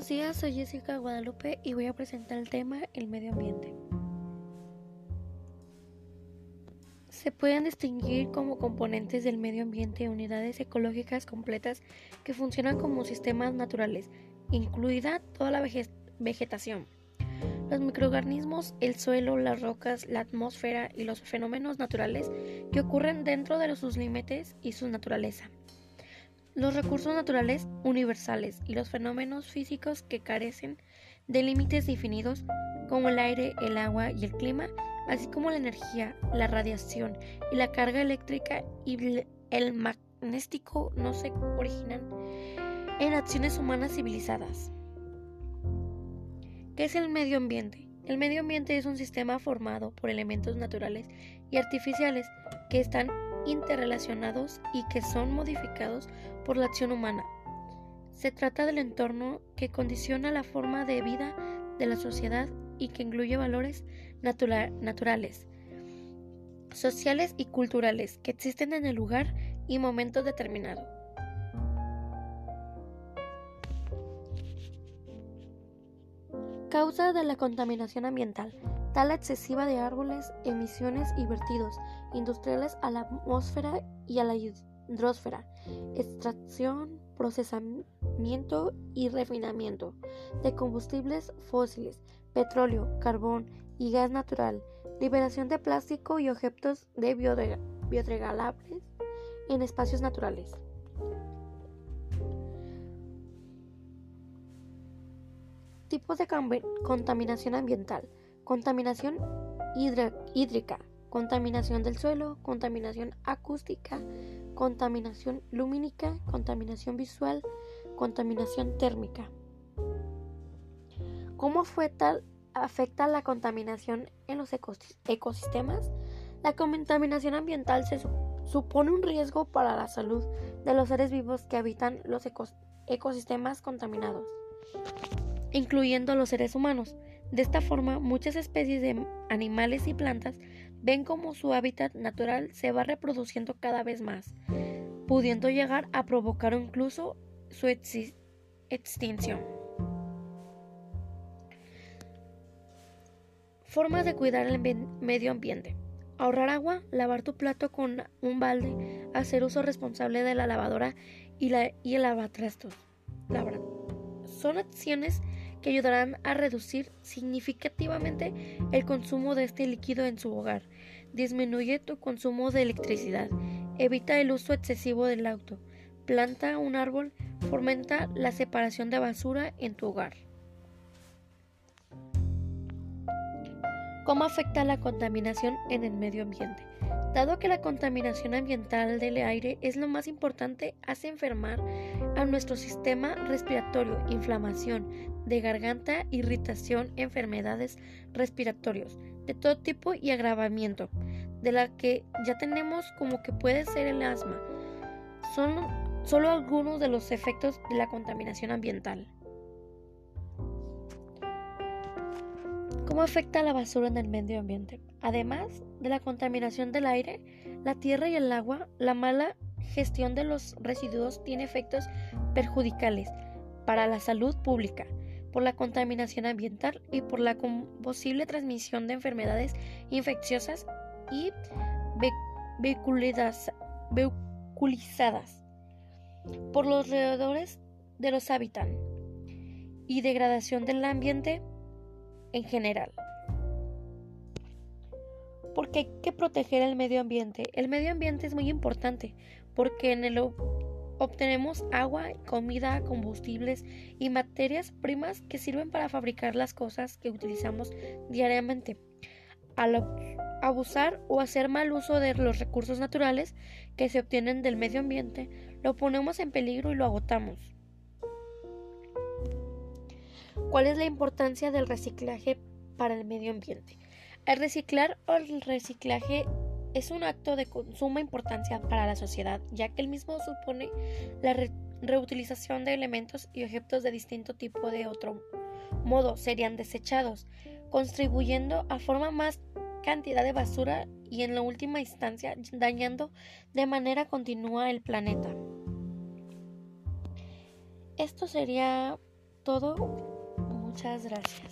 Buenos días, soy Jessica Guadalupe y voy a presentar el tema el medio ambiente. Se pueden distinguir como componentes del medio ambiente unidades ecológicas completas que funcionan como sistemas naturales, incluida toda la vegetación. Los microorganismos, el suelo, las rocas, la atmósfera y los fenómenos naturales que ocurren dentro de sus límites y su naturaleza. Los recursos naturales universales y los fenómenos físicos que carecen de límites definidos como el aire, el agua y el clima, así como la energía, la radiación y la carga eléctrica y el magnético no se originan en acciones humanas civilizadas. ¿Qué es el medio ambiente? El medio ambiente es un sistema formado por elementos naturales y artificiales que están interrelacionados y que son modificados por la acción humana. Se trata del entorno que condiciona la forma de vida de la sociedad y que incluye valores naturales, sociales y culturales que existen en el lugar y momento determinado. Causa de la contaminación ambiental tala excesiva de árboles, emisiones y vertidos industriales a la atmósfera y a la hidrosfera, extracción, procesamiento y refinamiento de combustibles fósiles, petróleo, carbón y gas natural, liberación de plástico y objetos de biodegradables en espacios naturales. Tipos de contaminación ambiental. Contaminación hídrica, contaminación del suelo, contaminación acústica, contaminación lumínica, contaminación visual, contaminación térmica. ¿Cómo afecta, afecta la contaminación en los ecosistemas? La contaminación ambiental supone un riesgo para la salud de los seres vivos que habitan los ecosistemas contaminados, incluyendo los seres humanos. De esta forma, muchas especies de animales y plantas ven como su hábitat natural se va reproduciendo cada vez más, pudiendo llegar a provocar incluso su extinción. Formas de cuidar el medio ambiente. Ahorrar agua, lavar tu plato con un balde, hacer uso responsable de la lavadora y, la, y el lavatrastos. Son acciones que ayudarán a reducir significativamente el consumo de este líquido en su hogar. Disminuye tu consumo de electricidad. Evita el uso excesivo del auto. Planta un árbol. Fomenta la separación de basura en tu hogar. ¿Cómo afecta la contaminación en el medio ambiente? Dado que la contaminación ambiental del aire es lo más importante, hace enfermar a nuestro sistema respiratorio, inflamación de garganta, irritación, enfermedades respiratorias de todo tipo y agravamiento, de la que ya tenemos como que puede ser el asma. Son solo algunos de los efectos de la contaminación ambiental. ¿Cómo afecta la basura en el medio ambiente? Además de la contaminación del aire, la tierra y el agua, la mala gestión de los residuos tiene efectos perjudiciales para la salud pública por la contaminación ambiental y por la posible transmisión de enfermedades infecciosas y vehiculizadas por los alrededores de los hábitats y degradación del ambiente en general. Porque hay que proteger el medio ambiente. El medio ambiente es muy importante porque en él obtenemos agua, comida, combustibles y materias primas que sirven para fabricar las cosas que utilizamos diariamente. Al abusar o hacer mal uso de los recursos naturales que se obtienen del medio ambiente, lo ponemos en peligro y lo agotamos. ¿Cuál es la importancia del reciclaje para el medio ambiente? El reciclar o el reciclaje es un acto de suma importancia para la sociedad, ya que el mismo supone la reutilización de elementos y objetos de distinto tipo de otro modo serían desechados, contribuyendo a formar más cantidad de basura y en la última instancia dañando de manera continua el planeta. Esto sería todo. Muchas gracias.